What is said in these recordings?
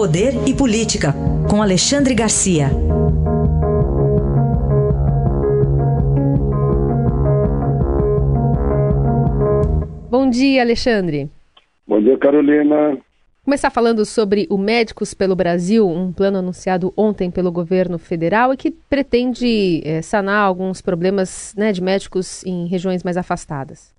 Poder e Política, com Alexandre Garcia. Bom dia, Alexandre. Bom dia, Carolina. Começar falando sobre o Médicos pelo Brasil, um plano anunciado ontem pelo governo federal e que pretende é, sanar alguns problemas né, de médicos em regiões mais afastadas.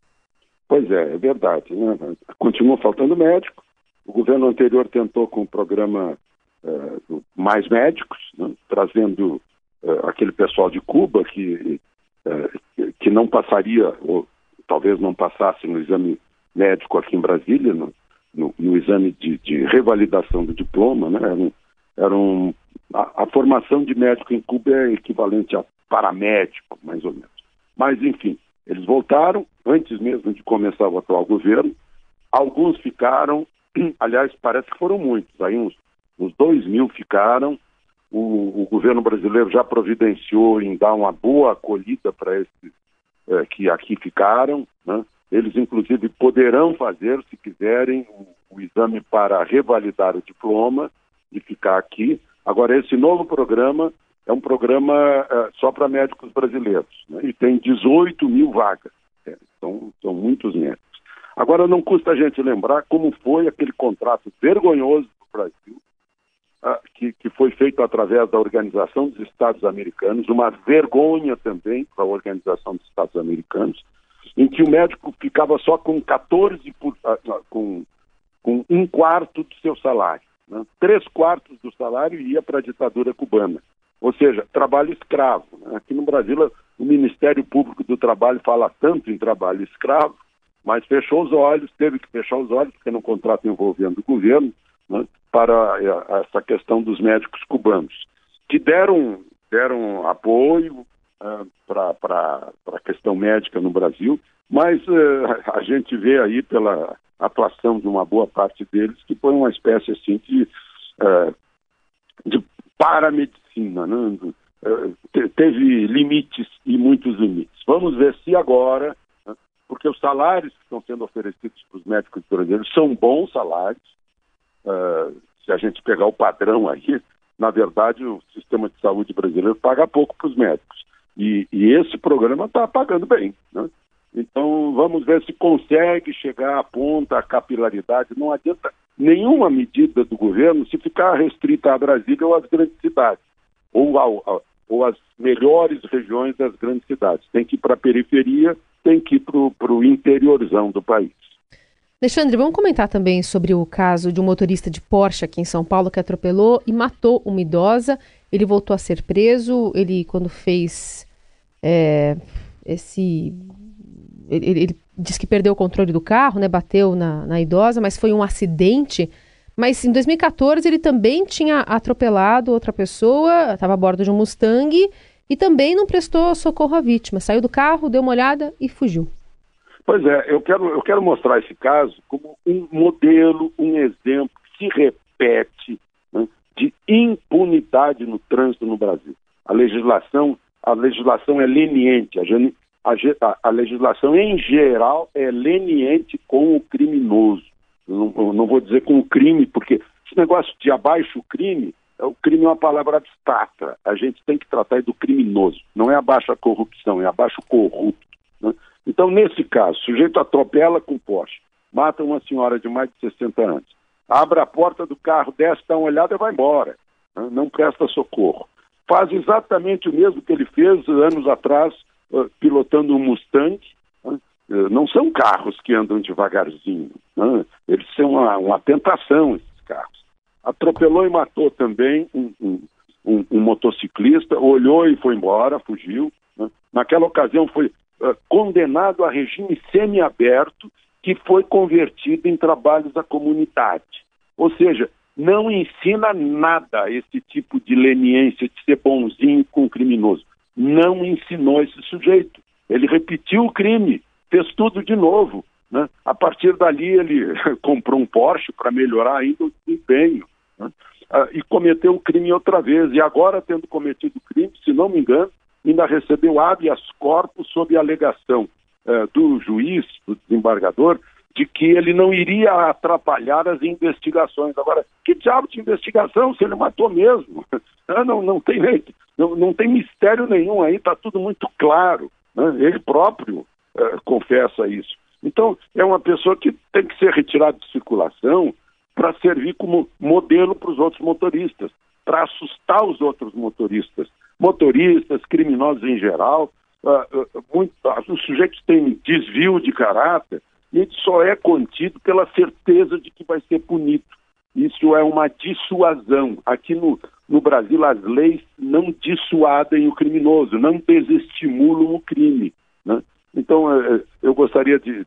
Pois é, é verdade. Né? Continua faltando médico. O governo anterior tentou com o programa uh, Mais Médicos, né? trazendo uh, aquele pessoal de Cuba que, uh, que não passaria, ou talvez não passasse no exame médico aqui em Brasília, no, no, no exame de, de, revalidação do diploma. Né? Era um, era um, a, a formação de médico em Cuba é equivalente a paramédico, mais ou menos. Mas, enfim, eles voltaram antes mesmo de começar o atual governo. Alguns ficaram, aliás, parece que foram muitos, aí uns, uns dois mil ficaram. O, o, governo brasileiro já providenciou em dar uma boa acolhida para esses é, que aqui ficaram. Né? Eles, inclusive, poderão fazer, se quiserem, o, o exame para revalidar o diploma e ficar aqui. Agora, esse novo programa é um programa é, só para médicos brasileiros né? e tem 18 mil vagas. É, são, são muitos médicos. Agora, não custa a gente lembrar como foi aquele contrato vergonhoso do Brasil, uh, que, que foi feito através da Organização dos Estados Americanos, uma vergonha também para a Organização dos Estados Americanos, em que o médico ficava só com 14, por, uh, com, com um quarto do seu salário. Né? Três quartos do salário ia para a ditadura cubana. Ou seja, trabalho escravo. Né? Aqui no Brasil, o Ministério Público do Trabalho fala tanto em trabalho escravo, mas fechou os olhos, teve que fechar os olhos, porque no contrato envolvendo o governo, né, para eh, essa questão dos médicos cubanos, que deram, deram apoio uh, para a questão médica no Brasil, mas uh, a gente vê aí pela atuação de uma boa parte deles que foi uma espécie assim de, uh, de paramedicina, né? teve limites e muitos limites. Vamos ver se agora? Porque os salários que estão sendo oferecidos para os médicos brasileiros são bons salários. Uh, se a gente pegar o padrão aí, na verdade o sistema de saúde brasileiro paga pouco para os médicos. E, e, esse programa está pagando bem. Né? Então vamos ver se consegue chegar à ponta, à capilaridade. Não adianta nenhuma medida do governo se ficar restrita a Brasília ou às grandes cidades, ou ao, ou as melhores regiões das grandes cidades. Tem que ir para a periferia, tem que ir para o interiorzão do país. Alexandre, vamos comentar também sobre o caso de um motorista de Porsche aqui em São Paulo que atropelou e matou uma idosa. Ele voltou a ser preso. Ele, quando fez é, esse. Ele, ele, disse que perdeu o controle do carro, né? Bateu na, na idosa, mas foi um acidente. Mas em 2014 ele também tinha atropelado outra pessoa, estava a bordo de um Mustang e também não prestou socorro à vítima. Saiu do carro, deu uma olhada e fugiu. Pois é, eu quero, eu quero mostrar esse caso como um modelo, um exemplo que se repete né, de impunidade no trânsito no Brasil. A legislação, a legislação é leniente, a, a, a legislação em geral é leniente com o criminoso não, não vou dizer com o crime, porque esse negócio de abaixo o crime, o crime é uma palavra abstrata. A gente tem que tratar do criminoso. Não é abaixo a corrupção, é abaixo o corrupto. Né? Então, nesse caso, o sujeito atropela com Porsche, mata uma senhora de mais de 60 anos, abre a porta do carro, desce, dá uma olhada e vai embora. Né? Não presta socorro. Faz exatamente o mesmo que ele fez anos atrás, pilotando um Mustang, eh, não são carros que andam devagarzinho, né? eles são uma, uma, tentação, esses carros. Atropelou e matou também um, um, um, um motociclista, olhou e foi embora, fugiu. Né? Naquela ocasião foi uh, condenado a regime semiaberto, que foi convertido em trabalhos à comunidade. Ou seja, não ensina nada esse tipo de leniência, de ser bonzinho com o criminoso. Não ensinou esse sujeito. Ele repetiu o crime fez tudo de novo. Né? A partir dali, ele comprou um Porsche para melhorar ainda o desempenho né? ah, e cometeu o crime outra vez. E agora, tendo cometido o crime, se não me engano, ainda recebeu habeas corpus sob alegação eh, do juiz, do desembargador, de que ele não iria atrapalhar as investigações. Agora, que diabo de investigação se ele matou mesmo? Ah, não, não, tem, não, não tem mistério nenhum aí, está tudo muito claro. Né? Ele próprio eh, confessa isso. Então, é uma pessoa que tem que ser retirada de circulação para servir como modelo para os outros motoristas, para assustar os outros motoristas. Motoristas, criminosos em geral, uh, uh, muito, uh, os sujeitos têm desvio de caráter, e ele só é contido pela certeza de que vai ser punido. Isso é uma dissuasão. Aqui no, no Brasil, as leis não dissuadem o criminoso, não desestimulam o crime. Né? Então, é, é, eu gostaria de.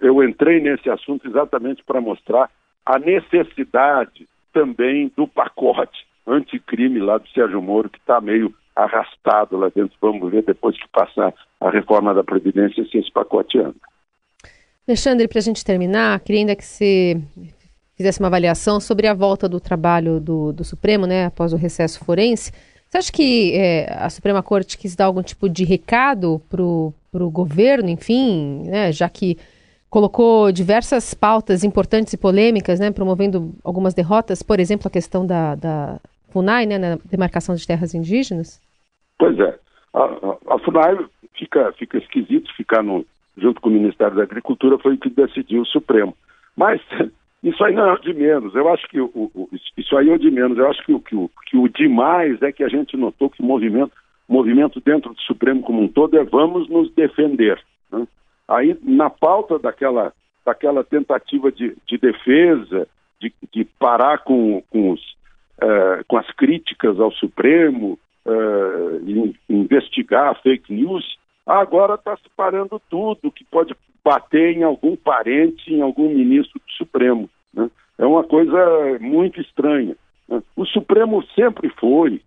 Eu entrei nesse assunto exatamente para mostrar a necessidade também do pacote anticrime lá do Sérgio Moro, que está meio arrastado lá dentro. Vamos ver depois que passar a reforma da Previdência se esse pacote anda. Alexandre, para a gente terminar, queria ainda que você fizesse uma avaliação sobre a volta do trabalho do, do Supremo, né, após o recesso forense. Você acha que é, a Suprema Corte quis dar algum tipo de recado para o governo, enfim, né, já que colocou diversas pautas importantes e polêmicas, né, promovendo algumas derrotas, por exemplo, a questão da, da FUNAI, né, na demarcação de terras indígenas? Pois é. A, a, FUNAI fica, fica esquisito ficar no, junto com o Ministério da Agricultura, foi o que decidiu o Supremo. Mas isso aí não é de menos. Eu acho que o, o, isso aí é de menos. Eu acho que o, que, o, que o demais é que a gente notou que o movimento, movimento dentro do Supremo como um todo é vamos nos defender. Né? Aí, na pauta daquela, daquela tentativa de, de defesa, de, de parar com, com, os, uh, com as críticas ao Supremo, uh, investigar fake news, agora está se parando tudo que pode bater em algum parente, em algum ministro do Supremo. Né? É uma coisa muito estranha. Né? O Supremo sempre foi,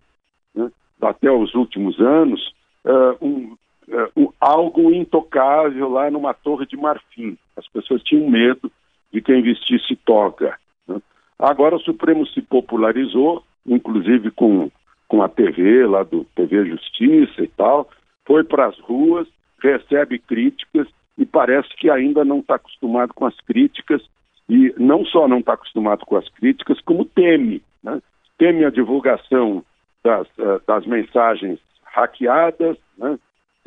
né, até os últimos anos, uh, um, uh, algo intocável lá numa torre de marfim. As pessoas tinham medo de quem vestisse toga. Né? Agora o Supremo se popularizou, inclusive com, com a TV lá do TV Justiça e tal, foi para as ruas, recebe críticas e parece que ainda não está acostumado com as críticas e não só não está acostumado com as críticas, como teme, né? teme a divulgação das, uh, das mensagens hackeadas, né?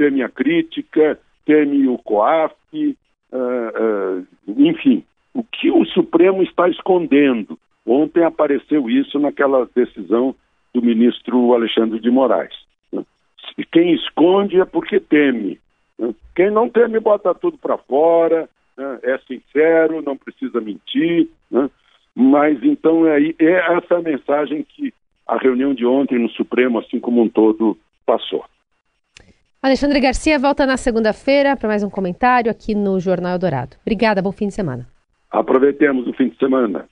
Teme a crítica, teme o COAF, uh, uh, enfim, o que o Supremo está escondendo? Ontem apareceu isso naquela decisão do ministro Alexandre de Moraes. E quem esconde é porque teme. Né? Quem não teme bota tudo para fora, né? é sincero, não precisa mentir. Né? Mas então é, é essa mensagem que a reunião de ontem no Supremo, assim como um todo, passou. Alexandre Garcia volta na segunda-feira para mais um comentário aqui no Jornal Dourado. Obrigada, bom fim de semana. Aproveitemos o fim de semana.